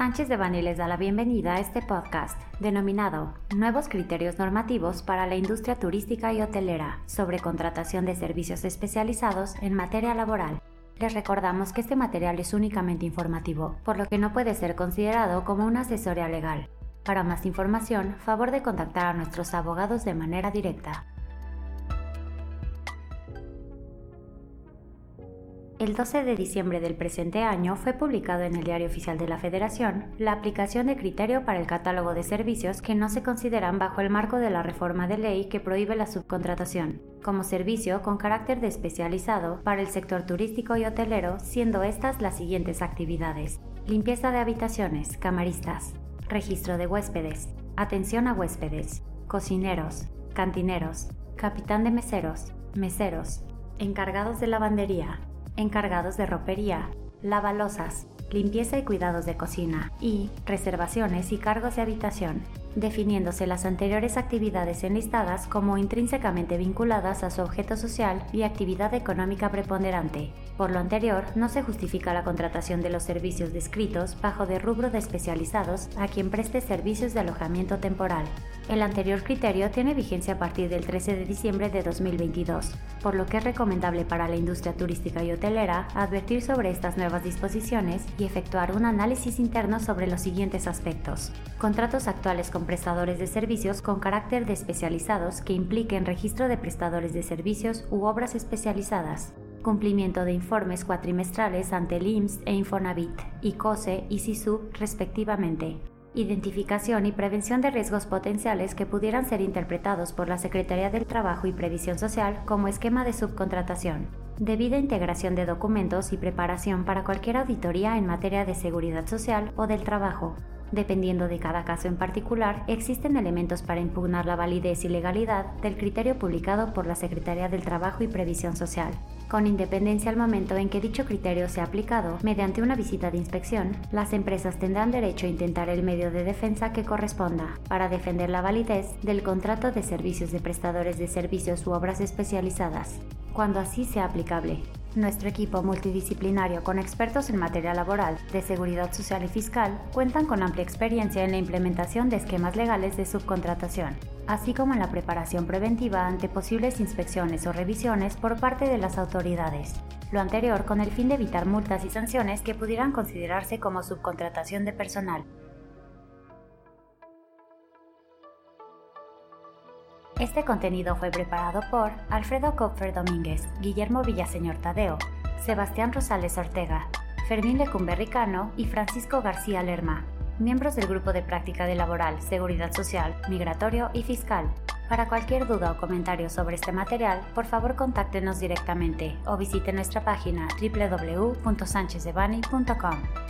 Sánchez de Bani les da la bienvenida a este podcast denominado Nuevos criterios normativos para la industria turística y hotelera sobre contratación de servicios especializados en materia laboral. Les recordamos que este material es únicamente informativo, por lo que no puede ser considerado como una asesoría legal. Para más información, favor de contactar a nuestros abogados de manera directa. El 12 de diciembre del presente año fue publicado en el Diario Oficial de la Federación la aplicación de criterio para el catálogo de servicios que no se consideran bajo el marco de la reforma de ley que prohíbe la subcontratación, como servicio con carácter de especializado para el sector turístico y hotelero, siendo estas las siguientes actividades. Limpieza de habitaciones, camaristas, registro de huéspedes, atención a huéspedes, cocineros, cantineros, capitán de meseros, meseros, encargados de lavandería, encargados de ropería, lavalosas, limpieza y cuidados de cocina y reservaciones y cargos de habitación, definiéndose las anteriores actividades enlistadas como intrínsecamente vinculadas a su objeto social y actividad económica preponderante. Por lo anterior, no se justifica la contratación de los servicios descritos bajo de rubro de especializados a quien preste servicios de alojamiento temporal. El anterior criterio tiene vigencia a partir del 13 de diciembre de 2022, por lo que es recomendable para la industria turística y hotelera advertir sobre estas nuevas disposiciones y efectuar un análisis interno sobre los siguientes aspectos. Contratos actuales con prestadores de servicios con carácter de especializados que impliquen registro de prestadores de servicios u obras especializadas. Cumplimiento de informes cuatrimestrales ante el IMSS e Infonavit, ICOSE y SISU respectivamente identificación y prevención de riesgos potenciales que pudieran ser interpretados por la Secretaría del Trabajo y Previsión Social como esquema de subcontratación, debida integración de documentos y preparación para cualquier auditoría en materia de seguridad social o del trabajo. Dependiendo de cada caso en particular, existen elementos para impugnar la validez y legalidad del criterio publicado por la Secretaría del Trabajo y Previsión Social con independencia al momento en que dicho criterio sea aplicado mediante una visita de inspección, las empresas tendrán derecho a intentar el medio de defensa que corresponda para defender la validez del contrato de servicios de prestadores de servicios u obras especializadas, cuando así sea aplicable. Nuestro equipo multidisciplinario con expertos en materia laboral, de seguridad social y fiscal cuentan con amplia experiencia en la implementación de esquemas legales de subcontratación, así como en la preparación preventiva ante posibles inspecciones o revisiones por parte de las autoridades. Lo anterior con el fin de evitar multas y sanciones que pudieran considerarse como subcontratación de personal. Este contenido fue preparado por Alfredo Kopfer Domínguez, Guillermo Villaseñor Tadeo, Sebastián Rosales Ortega, Fermín Lecumberricano y Francisco García Lerma, miembros del Grupo de Práctica de Laboral, Seguridad Social, Migratorio y Fiscal. Para cualquier duda o comentario sobre este material, por favor contáctenos directamente o visite nuestra página www.sanchezdevani.com.